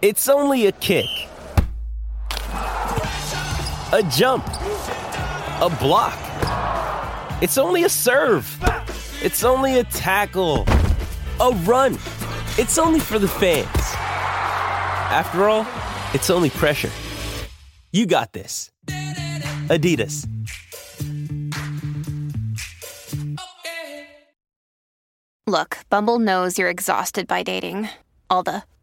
It's only a kick, a jump, a block. It's only a serve. It's only a tackle, a run. It's only for the fans. After all, it's only pressure. You got this. Adidas. Look, Bumble knows you're exhausted by dating. All the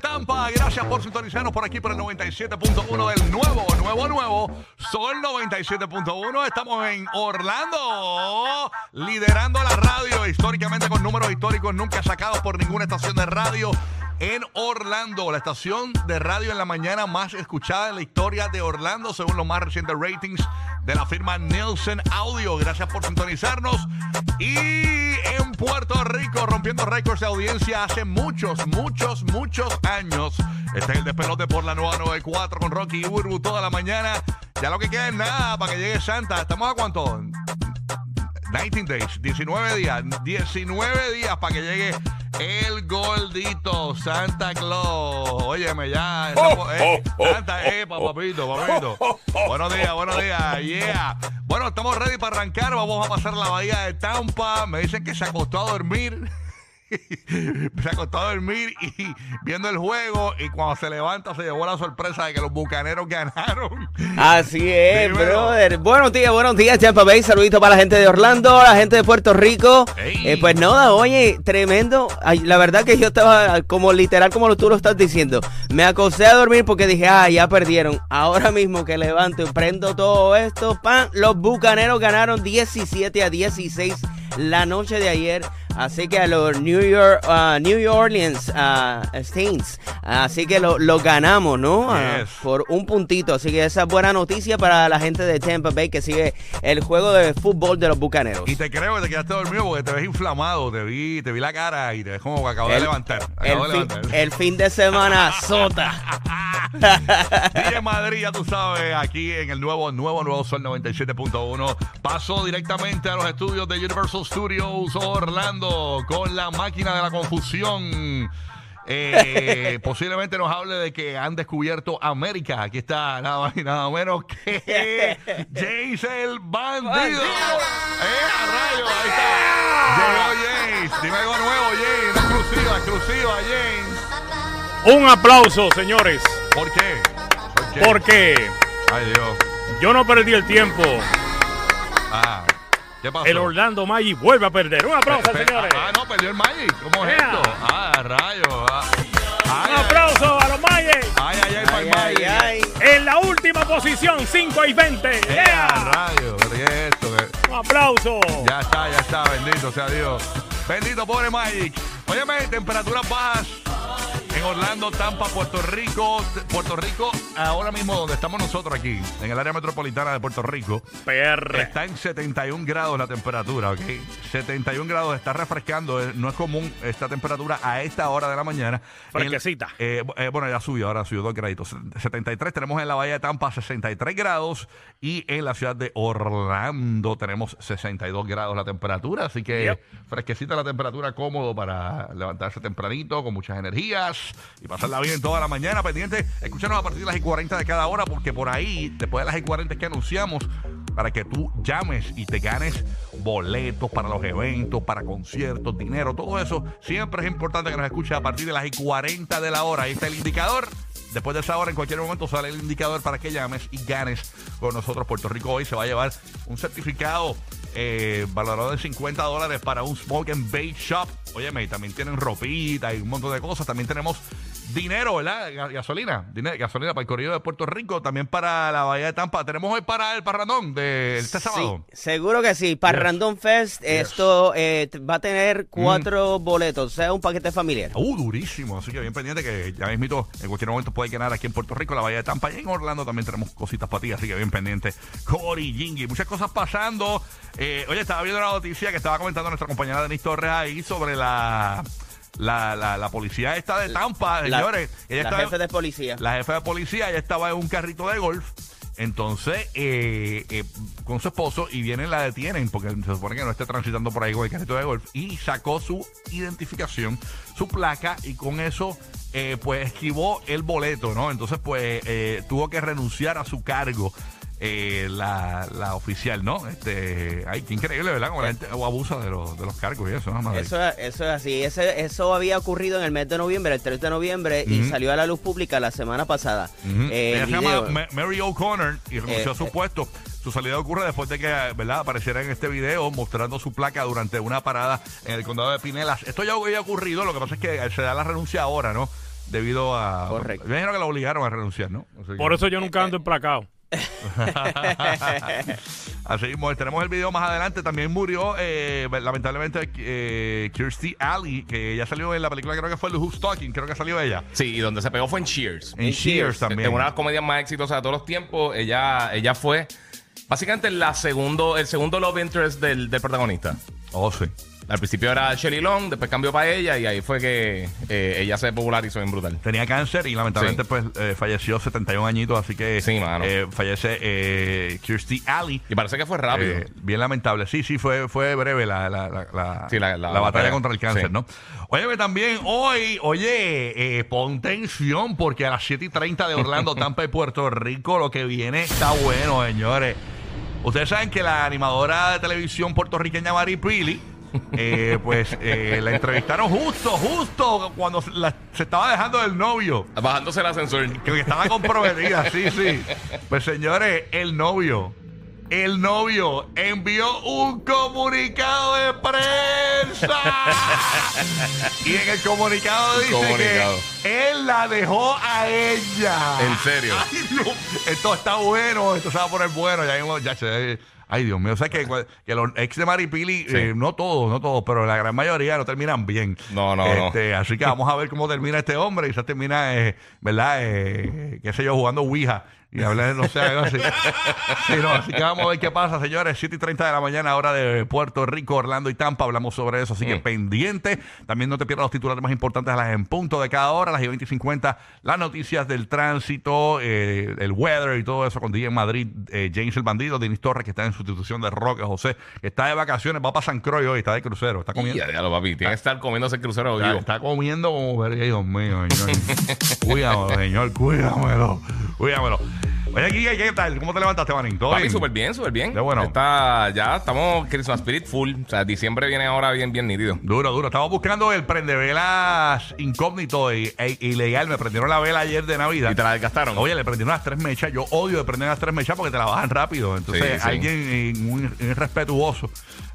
Tampa. Gracias por sintonizarnos por aquí por el 97.1 del nuevo, nuevo, nuevo Sol 97.1. Estamos en Orlando, liderando la radio históricamente con números históricos nunca sacados por ninguna estación de radio. En Orlando, la estación de radio en la mañana más escuchada en la historia de Orlando, según los más recientes ratings de la firma Nielsen Audio. Gracias por sintonizarnos. Y en Puerto Rico, rompiendo récords de audiencia hace muchos, muchos, muchos años. Este es el despelote por la nueva 94 con Rocky y toda la mañana. Ya lo que queda es nada para que llegue Santa. ¿Estamos a cuánto? 19 days, 19 días, 19 días para que llegue el gordito Santa Claus. Óyeme, ya. estamos- eh, Santa, eh, pa- papito, papito. Buenos días, buenos días, yeah. Bueno, estamos ready para arrancar. Vamos a pasar la bahía de Tampa. Me dicen que se acostó a dormir. Se acostó a dormir y viendo el juego y cuando se levanta se llevó la sorpresa de que los bucaneros ganaron. Así es, Dímelo. brother. Buenos días, buenos días, Tampa Bay. Saludito para la gente de Orlando, la gente de Puerto Rico. Eh, pues nada, oye, tremendo. Ay, la verdad que yo estaba como literal como tú lo estás diciendo. Me acosté a dormir porque dije, ah, ya perdieron. Ahora mismo que levanto y prendo todo esto, pan, los bucaneros ganaron 17 a 16 la noche de ayer. Así que a los New York, New Orleans ah, Saints. Así que lo, lo ganamos, ¿no? Yes. por un puntito. Así que esa es buena noticia para la gente de Tampa Bay que sigue el juego de fútbol de los bucaneros. Y te creo que te quedaste dormido porque te ves inflamado, te vi, te vi la cara y te ves como que acabo de levantar. El, Acabo de fin, levantar. el fin de semana sota. DJ Madrid, ya tú sabes, aquí en el nuevo, nuevo, nuevo Sol 97.1. Pasó directamente a los estudios de Universal Studios Orlando con la máquina de la confusión. Eh, posiblemente nos hable de que han descubierto América. Aquí está nada más y nada menos que James el bandido. Eh, a rayo, ahí está. Llegó James. Dime algo nuevo, James. Una exclusiva, exclusiva, James. Un aplauso, señores, ¿Por qué? ¿Por qué? porque Ay, Dios. yo no perdí el tiempo. Ah, ¿qué pasó? El Orlando Magic vuelve a perder. Un aplauso, Pe- señores. Ah, no, perdió el Magic. ¿Cómo es esto? Ah, rayo. Ah. Ay, Un aplauso a los Magic. Ay, ay, ay, para el Ay, Magic. ay, En la última posición, 5 y 20. Yeah, Yeah. rayo. ¿Qué es esto? ¿Qué? Un aplauso. Ya está, ya está. Bendito sea Dios. Bendito, pobre Magic. Óyeme, temperaturas bajas en Orlando, Tampa, Puerto Rico. Puerto Rico, ahora mismo donde estamos nosotros aquí, en el área metropolitana de Puerto Rico. PR. Está en 71 grados la temperatura, ¿ok? 71 grados, está refrescando. eh, No es común esta temperatura a esta hora de la mañana. Fresquecita. En- eh, eh, bueno, ya subió, ahora subió dos graditos. 73 tenemos en la Bahía de Tampa 63 grados y en la ciudad de Orlando tenemos 62 grados la temperatura. Así que Yep. fresquecita la temperatura, cómodo para levantarse tempranito, con muchas energías y pasarla bien toda la mañana. Pendiente, escúchanos a partir de las y 40 de cada hora porque por ahí, después de las y 40 que anunciamos, para que tú llames y te ganes boletos para los eventos, para conciertos, dinero, todo eso. Siempre es importante que nos escuches a partir de las y 40 de la hora. Ahí está el indicador. Después de esa hora, en cualquier momento sale el indicador para que llames y ganes con nosotros. Puerto Rico hoy se va a llevar un certificado eh, valorado en 50 dólares para un Smoke and Bake Shop. Óyeme, y también tienen ropita y un montón de cosas. También tenemos dinero, ¿verdad? Ga- Gasolina. Dinero, gasolina para el corrido de Puerto Rico. También para la Bahía de Tampa. Tenemos hoy para el parrandón de este sábado. Sí, seguro que sí. Para Random Fest, esto eh, va a tener cuatro boletos, o sea, un paquete familiar. Uh, durísimo. Así que bien pendiente que ya mismito en cualquier momento puede ganar aquí en Puerto Rico, la Bahía de Tampa y en Orlando también tenemos cositas para ti, así que bien pendiente. Cory, Jingy, muchas cosas pasando. Eh, oye, estaba viendo una noticia que estaba comentando nuestra compañera Denise Torres ahí sobre la, la, la, la policía esta de Tampa, La- señores. Ella la estaba- jefe de policía. la jefa de policía, ella estaba en un carrito de golf. Entonces, eh, eh, con su esposo, y vienen, la detienen, porque se supone que no esté transitando por ahí con el carrito de golf, y sacó su identificación, su placa, y con eso, eh, pues esquivó el boleto, ¿no? Entonces, pues, eh, tuvo que renunciar a su cargo. Eh, la, la oficial, ¿no? Este, ay, qué increíble, ¿verdad? Como la gente abusa de los, de los cargos y eso, ¿no? Madre. Eso, eso es así. Ese, eso había ocurrido en el mes de noviembre, el 3 de noviembre, y salió a la luz pública la semana pasada. Eh, Ella el se video. llama Ma- Mary O'Connor y renunció Eh, a su eh. puesto. Su salida ocurre después de que ¿verdad? apareciera en este video mostrando su placa durante una parada en el condado de Pinelas. Esto ya había ocurrido, lo que pasa es que se da la renuncia ahora, ¿no? Debido a... Correcto. Me imagino que la obligaron a renunciar, ¿no? Por eso yo nunca ando emplacado. Así mismo, tenemos el video más adelante. También murió, eh, lamentablemente, eh, Kirstie Alley, que ya salió en la película, creo que fue Who's Talking, creo que salió ella. Sí, y donde se pegó fue en Cheers. En Cheers también. En una de las comedias más exitosas de todos los tiempos, ella, ella fue básicamente la segundo, el segundo love interest del, del protagonista. Oh, sí. Al principio era Shelly Long, después cambió para ella y ahí fue que eh, ella se popularizó en brutal. Tenía cáncer y lamentablemente Sí. pues eh, falleció 71 añitos, así que Sí, mano. eh, fallece eh, Kirstie Alley. Y parece que fue rápido. Eh, bien lamentable. Sí, sí, fue, fue breve la, la, la, la- Sí, batalla batalla. contra el cáncer. ¿no? Oye, también hoy, oye, pon tensión porque a las 7 y 30 de Orlando, Tampa y Puerto Rico, lo que viene está bueno, señores. Ustedes saben que la animadora de televisión puertorriqueña Mari Pili, eh, pues eh, la entrevistaron justo, justo cuando se, la- se estaba dejando del novio. Bajándose el ascensor. Que estaba comprometida, sí, sí. Pues señores, el novio, el novio envió un comunicado de prensa. y en el comunicado dice Comunicado. que él la dejó a ella. ¿En serio? Ay, esto está bueno, esto se va a poner bueno. Ya, mismo, ya Ay, Dios mío. O sea, que, que los ex de Maripili, Sí. eh, no todos, no todos, pero la gran mayoría no terminan bien. No, no, no. Este, Así que vamos a ver cómo termina este hombre. Quizás termina, eh, ¿verdad? Eh, qué sé yo, jugando Ouija. Y hablar, no sé, algo así. Sí, no, así que vamos a ver qué pasa, señores. 7 y 30 de la mañana, hora de Puerto Rico, Orlando y Tampa. Hablamos sobre eso, así que Mm. pendiente. También no te pierdas los titulares más importantes a las en punto de cada hora, las y 20 y 50, las noticias del tránsito, eh, el weather y todo eso con DJ en Madrid, eh, James el Bandido, Denis Torres, que está en sustitución de Roque José, que está de vacaciones, va para San Croix hoy, está de crucero, está comiendo. Ya, ya lo papi. Tiene que estar comiéndose el crucero Está, vivo. está comiendo como Dios mío, señor. cuídamelo, señor, cuídamelo, cuídamelo. Oye, aquí, ¿qué tal? ¿Cómo te levantaste, Manín? ¿Todo Papi, bien? súper bien, súper bien. Qué bueno. Está, ya estamos Christmas Spirit full. O sea, diciembre viene ahora bien, bien nítido. Duro, duro. Estamos buscando el prendevelas incógnito e, e- ilegal. Me prendieron la vela ayer de Navidad. Y te la desgastaron. Oye, le prendieron las tres mechas. Yo odio de prender las tres mechas porque te la bajan rápido. Entonces, Sí, sí. alguien eh, muy irrespetuoso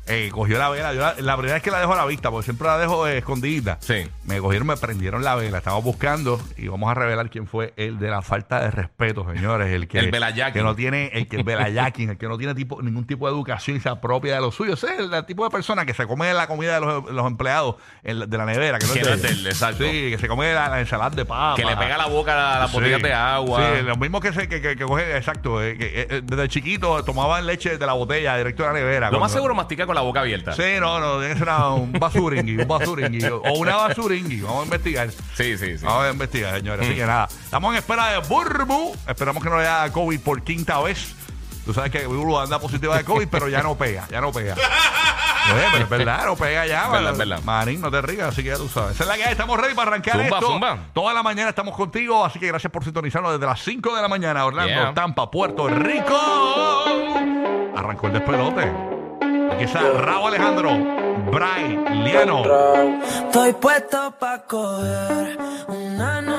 eh, cogió la vela. Yo la, la primera vez que la dejo a la vista, porque siempre la dejo eh, escondida. Sí. Me cogieron, me prendieron la vela. Estamos buscando y vamos a revelar quién fue el de la falta de respeto, señores. El que, El que no tiene, el que el velayakin, el que no tiene tipo, ningún tipo de educación y se apropia de lo suyo. Ese es el, el tipo de persona que se come la comida de los, los empleados la- de la nevera. Que no, es de él, exacto. Sí, que se come la, la ensalada de papa. Que le pega la boca a las Sí. botellas de agua. Sí, lo mismo que, se, que, que, que coge, exacto. eh, que, eh, desde chiquito tomaban leche de la botella directo de la nevera. Lo más Cuando- seguro mastica con la boca abierta. Sí, no, no, ser una- un basuringui, un basuringui. o una basuringui. Vamos a investigar. Sí, sí, sí. Vamos a investigar, señores. Así que nada, estamos en espera de Burbu. Esperamos que no le da COVID por quinta vez. Tú sabes que Burbu anda positiva de COVID, pero ya no pega, ya no pega. Oye, pero es verdad, no pega ya. Es verdad, man. es verdad. Manín, no te rías, así que ya tú sabes. Esa es la que hay, estamos ready para arrancar Zumba, esto. zumba. Toda la mañana estamos contigo, así que gracias por sintonizarnos desde las 5 de la mañana, Orlando, Yeah. Tampa, Puerto Rico. Arrancó el despelote. Aquí está Raúl Alejandro, Brian, Liano. Estoy puesto pa' coger una nota,